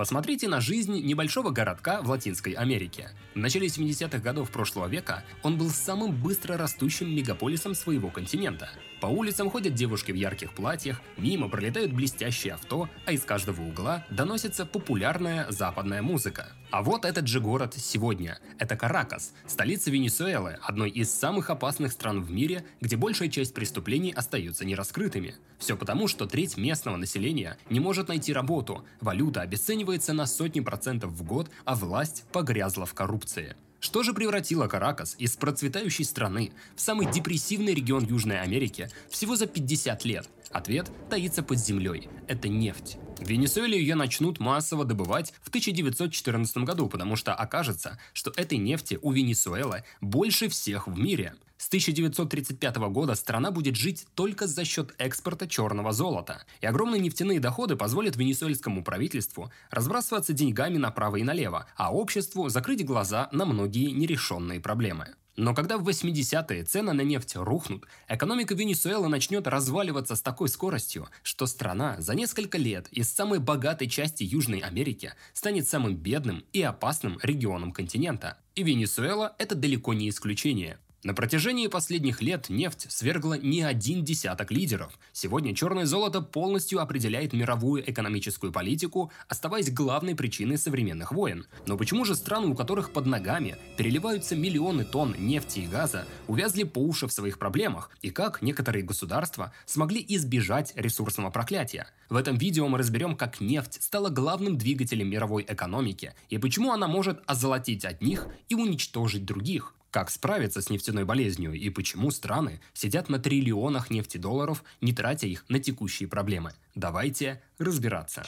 Посмотрите на жизнь небольшого городка в Латинской Америке. В начале 70-х годов прошлого века он был самым быстро растущим мегаполисом своего континента. По улицам ходят девушки в ярких платьях, мимо пролетают блестящие авто, а из каждого угла доносится популярная западная музыка. А вот этот же город сегодня. Это Каракас, столица Венесуэлы, одной из самых опасных стран в мире, где большая часть преступлений остаются нераскрытыми. Все потому, что треть местного населения не может найти работу, валюта обесценивается на сотни процентов в год, а власть погрязла в коррупции. Что же превратило Каракас из процветающей страны в самый депрессивный регион Южной Америки всего за 50 лет? Ответ таится под землей. Это нефть. В Венесуэле ее начнут массово добывать в 1914 году, потому что окажется, что этой нефти у Венесуэлы больше всех в мире. С 1935 года страна будет жить только за счет экспорта черного золота. И огромные нефтяные доходы позволят венесуэльскому правительству разбрасываться деньгами направо и налево, а обществу закрыть глаза на многие нерешенные проблемы. Но когда в 80-е цены на нефть рухнут, экономика Венесуэлы начнет разваливаться с такой скоростью, что страна за несколько лет из самой богатой части Южной Америки станет самым бедным и опасным регионом континента. И Венесуэла – это далеко не исключение. На протяжении последних лет нефть свергла не один десяток лидеров. Сегодня черное золото полностью определяет мировую экономическую политику, оставаясь главной причиной современных войн. Но почему же страны, у которых под ногами переливаются миллионы тонн нефти и газа, увязли по уши в своих проблемах? И как некоторые государства смогли избежать ресурсного проклятия? В этом видео мы разберем, как нефть стала главным двигателем мировой экономики и почему она может озолотить одних и уничтожить других. Как справиться с нефтяной болезнью и почему страны сидят на триллионах нефтедолларов, не тратя их на текущие проблемы? Давайте разбираться.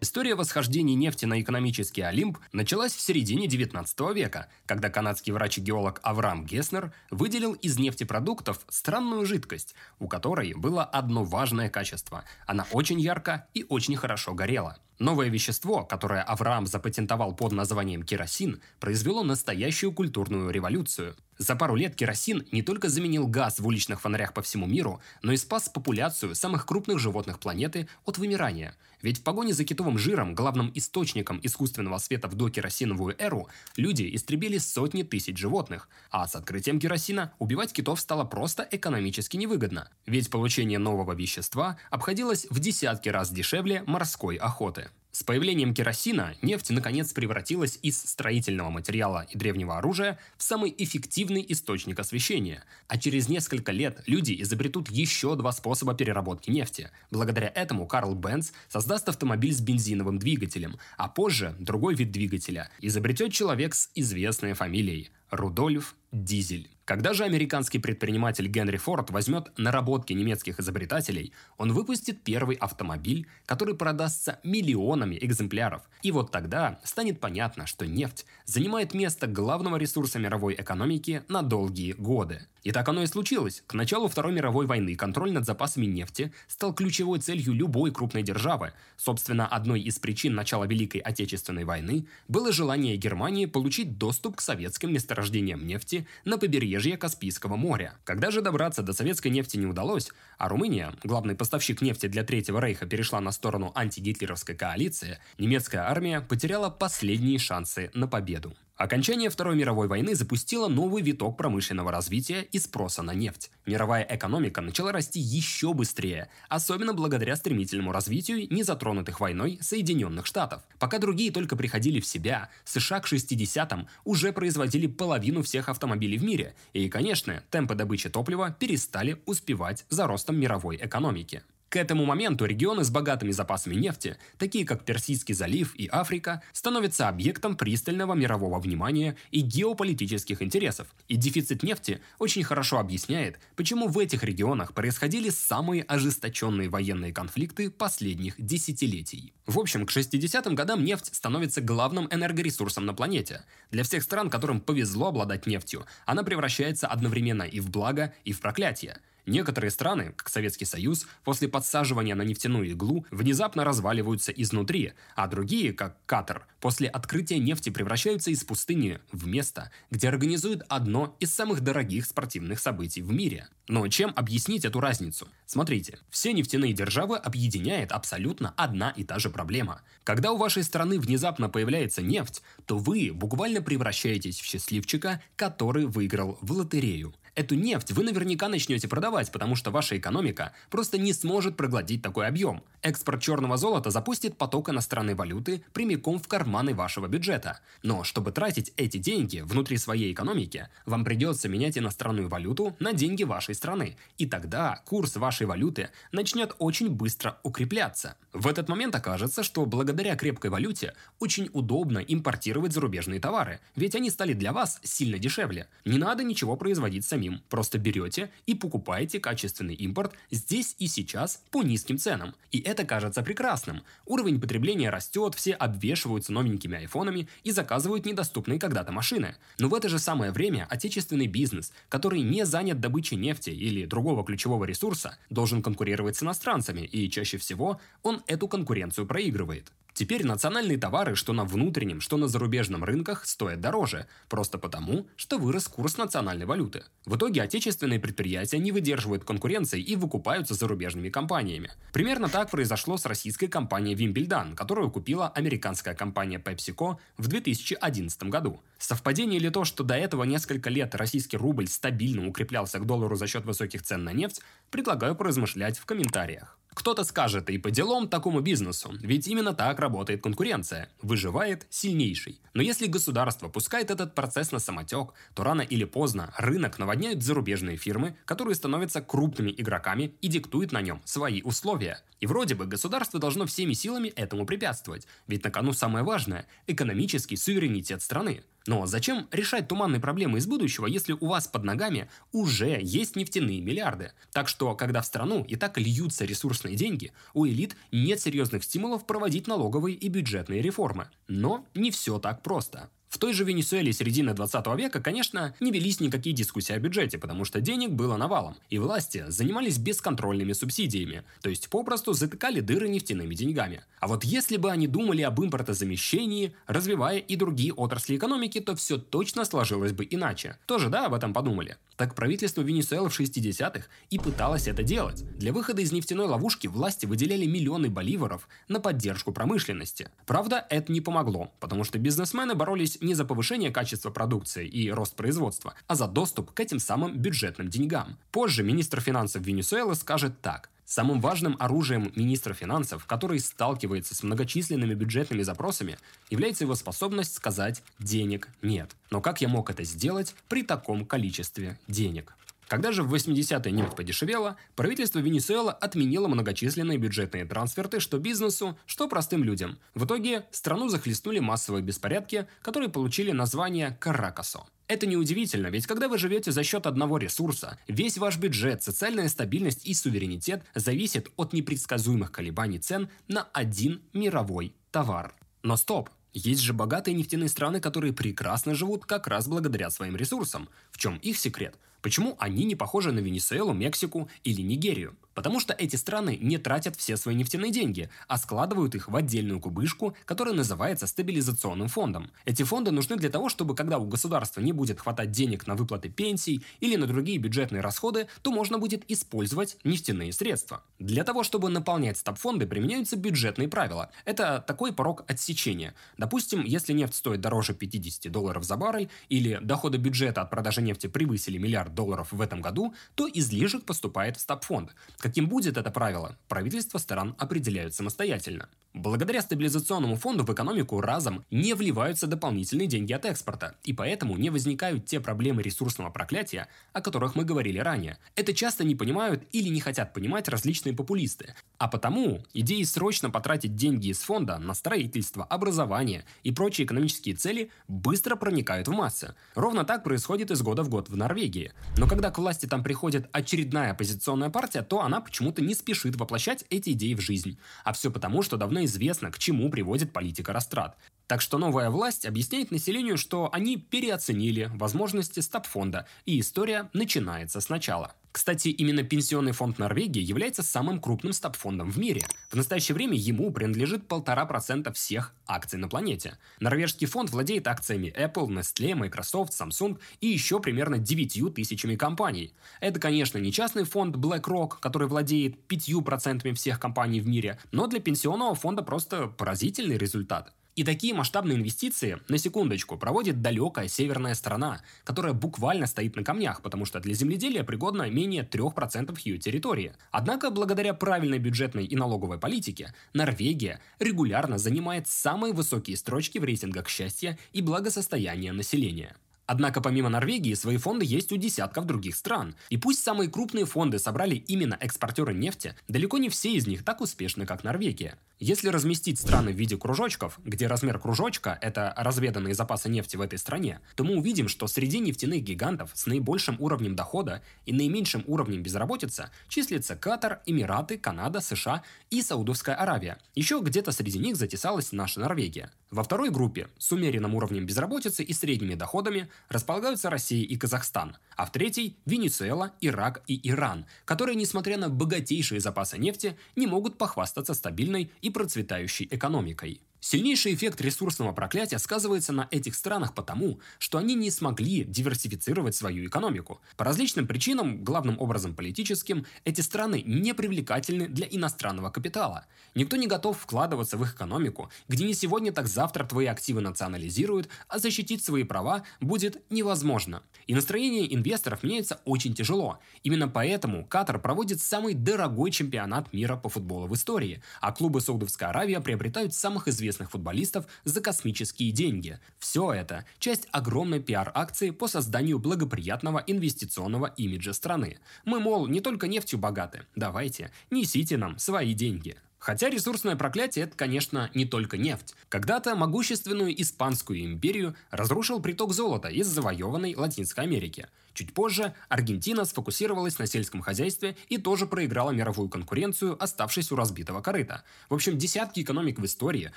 История восхождения нефти на экономический Олимп началась в середине 19 века, когда канадский врач и геолог Авраам Геснер выделил из нефтепродуктов странную жидкость, у которой было одно важное качество – она очень ярко и очень хорошо горела. Новое вещество, которое Авраам запатентовал под названием керосин, произвело настоящую культурную революцию. За пару лет керосин не только заменил газ в уличных фонарях по всему миру, но и спас популяцию самых крупных животных планеты от вымирания. Ведь в погоне за китовым жиром, главным источником искусственного света в докеросиновую эру, люди истребили сотни тысяч животных. А с открытием керосина убивать китов стало просто экономически невыгодно. Ведь получение нового вещества обходилось в десятки раз дешевле морской охоты. С появлением керосина нефть наконец превратилась из строительного материала и древнего оружия в самый эффективный источник освещения. А через несколько лет люди изобретут еще два способа переработки нефти. Благодаря этому Карл Бенц создаст автомобиль с бензиновым двигателем, а позже другой вид двигателя изобретет человек с известной фамилией – Рудольф Дизель. Когда же американский предприниматель Генри Форд возьмет наработки немецких изобретателей, он выпустит первый автомобиль, который продастся миллионами экземпляров. И вот тогда станет понятно, что нефть занимает место главного ресурса мировой экономики на долгие годы. И так оно и случилось. К началу Второй мировой войны контроль над запасами нефти стал ключевой целью любой крупной державы. Собственно, одной из причин начала Великой Отечественной войны было желание Германии получить доступ к советским месторождениям нефти на побережье Каспийского моря. Когда же добраться до советской нефти не удалось, а Румыния, главный поставщик нефти для Третьего Рейха, перешла на сторону антигитлеровской коалиции, немецкая армия потеряла последние шансы на победу. Окончание Второй мировой войны запустило новый виток промышленного развития и спроса на нефть. Мировая экономика начала расти еще быстрее, особенно благодаря стремительному развитию незатронутых войной Соединенных Штатов. Пока другие только приходили в себя, США к 60-м уже производили половину всех автомобилей в мире, и, конечно, темпы добычи топлива перестали успевать за ростом мировой экономики. К этому моменту регионы с богатыми запасами нефти, такие как Персидский залив и Африка, становятся объектом пристального мирового внимания и геополитических интересов. И дефицит нефти очень хорошо объясняет, почему в этих регионах происходили самые ожесточенные военные конфликты последних десятилетий. В общем, к 60-м годам нефть становится главным энергоресурсом на планете. Для всех стран, которым повезло обладать нефтью, она превращается одновременно и в благо, и в проклятие. Некоторые страны, как Советский Союз, после подсаживания на нефтяную иглу внезапно разваливаются изнутри, а другие, как Катар, после открытия нефти превращаются из пустыни в место, где организуют одно из самых дорогих спортивных событий в мире. Но чем объяснить эту разницу? Смотрите, все нефтяные державы объединяет абсолютно одна и та же проблема. Когда у вашей страны внезапно появляется нефть, то вы буквально превращаетесь в счастливчика, который выиграл в лотерею. Эту нефть вы наверняка начнете продавать, потому что ваша экономика просто не сможет проглотить такой объем. Экспорт черного золота запустит поток иностранной валюты прямиком в карманы вашего бюджета. Но чтобы тратить эти деньги внутри своей экономики, вам придется менять иностранную валюту на деньги вашей страны. И тогда курс вашей валюты начнет очень быстро укрепляться. В этот момент окажется, что благодаря крепкой валюте очень удобно импортировать зарубежные товары, ведь они стали для вас сильно дешевле. Не надо ничего производить самим самим. Просто берете и покупаете качественный импорт здесь и сейчас по низким ценам. И это кажется прекрасным. Уровень потребления растет, все обвешиваются новенькими айфонами и заказывают недоступные когда-то машины. Но в это же самое время отечественный бизнес, который не занят добычей нефти или другого ключевого ресурса, должен конкурировать с иностранцами, и чаще всего он эту конкуренцию проигрывает. Теперь национальные товары, что на внутреннем, что на зарубежном рынках, стоят дороже, просто потому, что вырос курс национальной валюты. В итоге отечественные предприятия не выдерживают конкуренции и выкупаются зарубежными компаниями. Примерно так произошло с российской компанией Wimbledon, которую купила американская компания PepsiCo в 2011 году. Совпадение ли то, что до этого несколько лет российский рубль стабильно укреплялся к доллару за счет высоких цен на нефть, предлагаю поразмышлять в комментариях. Кто-то скажет и по делам такому бизнесу, ведь именно так работает конкуренция. Выживает сильнейший. Но если государство пускает этот процесс на самотек, то рано или поздно рынок наводняют зарубежные фирмы, которые становятся крупными игроками и диктуют на нем свои условия. И вроде бы государство должно всеми силами этому препятствовать, ведь на кону самое важное – экономический суверенитет страны. Но зачем решать туманные проблемы из будущего, если у вас под ногами уже есть нефтяные миллиарды? Так что, когда в страну и так льются ресурсные деньги, у элит нет серьезных стимулов проводить налоговые и бюджетные реформы. Но не все так просто. В той же Венесуэле середины 20 века, конечно, не велись никакие дискуссии о бюджете, потому что денег было навалом, и власти занимались бесконтрольными субсидиями, то есть попросту затыкали дыры нефтяными деньгами. А вот если бы они думали об импортозамещении, развивая и другие отрасли экономики, то все точно сложилось бы иначе. Тоже да, об этом подумали. Так правительство Венесуэлы в 60-х и пыталось это делать. Для выхода из нефтяной ловушки власти выделяли миллионы боливаров на поддержку промышленности. Правда, это не помогло, потому что бизнесмены боролись не за повышение качества продукции и рост производства, а за доступ к этим самым бюджетным деньгам. Позже министр финансов Венесуэлы скажет так. Самым важным оружием министра финансов, который сталкивается с многочисленными бюджетными запросами, является его способность сказать «денег нет». Но как я мог это сделать при таком количестве денег? Когда же в 80-е нефть подешевела, правительство Венесуэлы отменило многочисленные бюджетные трансферты что бизнесу, что простым людям. В итоге страну захлестнули массовые беспорядки, которые получили название «Каракасо». Это неудивительно, ведь когда вы живете за счет одного ресурса, весь ваш бюджет, социальная стабильность и суверенитет зависит от непредсказуемых колебаний цен на один мировой товар. Но стоп! Есть же богатые нефтяные страны, которые прекрасно живут как раз благодаря своим ресурсам. В чем их секрет? Почему они не похожи на Венесуэлу, Мексику или Нигерию? Потому что эти страны не тратят все свои нефтяные деньги, а складывают их в отдельную кубышку, которая называется стабилизационным фондом. Эти фонды нужны для того, чтобы когда у государства не будет хватать денег на выплаты пенсий или на другие бюджетные расходы, то можно будет использовать нефтяные средства. Для того, чтобы наполнять стабфонды, применяются бюджетные правила. Это такой порог отсечения. Допустим, если нефть стоит дороже 50 долларов за баррель или доходы бюджета от продажи нефти превысили миллиард долларов в этом году, то излишек поступает в стабфонд. Каким будет это правило, правительства стран определяют самостоятельно. Благодаря стабилизационному фонду в экономику разом не вливаются дополнительные деньги от экспорта, и поэтому не возникают те проблемы ресурсного проклятия, о которых мы говорили ранее. Это часто не понимают или не хотят понимать различные популисты. А потому идеи срочно потратить деньги из фонда на строительство, образование и прочие экономические цели быстро проникают в массы. Ровно так происходит из года в год в Норвегии. Но когда к власти там приходит очередная оппозиционная партия, то она почему-то не спешит воплощать эти идеи в жизнь. А все потому, что давно известно, к чему приводит политика растрат. Так что новая власть объясняет населению, что они переоценили возможности стабфонда, и история начинается сначала. Кстати, именно Пенсионный фонд Норвегии является самым крупным стабфондом в мире. В настоящее время ему принадлежит полтора процента всех акций на планете. Норвежский фонд владеет акциями Apple, Nestle, Microsoft, Samsung и еще примерно 9 тысячами компаний. Это, конечно, не частный фонд BlackRock, который владеет 5% всех компаний в мире, но для пенсионного фонда просто поразительный результат. И такие масштабные инвестиции, на секундочку, проводит далекая северная страна, которая буквально стоит на камнях, потому что для земледелия пригодно менее 3% ее территории. Однако, благодаря правильной бюджетной и налоговой политике, Норвегия регулярно занимает самые высокие строчки в рейтингах счастья и благосостояния населения. Однако помимо Норвегии, свои фонды есть у десятков других стран. И пусть самые крупные фонды собрали именно экспортеры нефти, далеко не все из них так успешны, как Норвегия. Если разместить страны в виде кружочков, где размер кружочка – это разведанные запасы нефти в этой стране, то мы увидим, что среди нефтяных гигантов с наибольшим уровнем дохода и наименьшим уровнем безработицы числится Катар, Эмираты, Канада, США и Саудовская Аравия. Еще где-то среди них затесалась наша Норвегия. Во второй группе с умеренным уровнем безработицы и средними доходами располагаются Россия и Казахстан, а в третьей – Венесуэла, Ирак и Иран, которые, несмотря на богатейшие запасы нефти, не могут похвастаться стабильной и процветающей экономикой. Сильнейший эффект ресурсного проклятия сказывается на этих странах потому, что они не смогли диверсифицировать свою экономику. По различным причинам, главным образом политическим, эти страны не привлекательны для иностранного капитала. Никто не готов вкладываться в их экономику, где не сегодня, так завтра твои активы национализируют, а защитить свои права будет невозможно. И настроение инвесторов меняется очень тяжело. Именно поэтому Катар проводит самый дорогой чемпионат мира по футболу в истории, а клубы Саудовской Аравии приобретают самых известных известных футболистов за космические деньги. Все это – часть огромной пиар-акции по созданию благоприятного инвестиционного имиджа страны. Мы, мол, не только нефтью богаты. Давайте, несите нам свои деньги. Хотя ресурсное проклятие – это, конечно, не только нефть. Когда-то могущественную Испанскую империю разрушил приток золота из завоеванной Латинской Америки – Чуть позже Аргентина сфокусировалась на сельском хозяйстве и тоже проиграла мировую конкуренцию, оставшись у разбитого корыта. В общем, десятки экономик в истории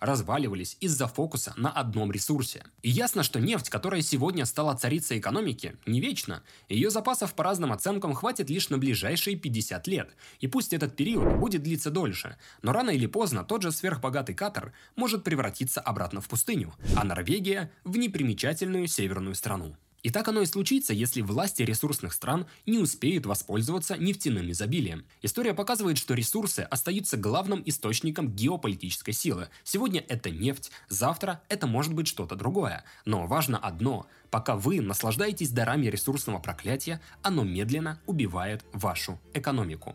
разваливались из-за фокуса на одном ресурсе. И ясно, что нефть, которая сегодня стала царицей экономики, не вечна. Ее запасов по разным оценкам хватит лишь на ближайшие 50 лет. И пусть этот период будет длиться дольше, но рано или поздно тот же сверхбогатый Катар может превратиться обратно в пустыню, а Норвегия в непримечательную северную страну. И так оно и случится, если власти ресурсных стран не успеют воспользоваться нефтяным изобилием. История показывает, что ресурсы остаются главным источником геополитической силы. Сегодня это нефть, завтра это может быть что-то другое. Но важно одно – пока вы наслаждаетесь дарами ресурсного проклятия, оно медленно убивает вашу экономику.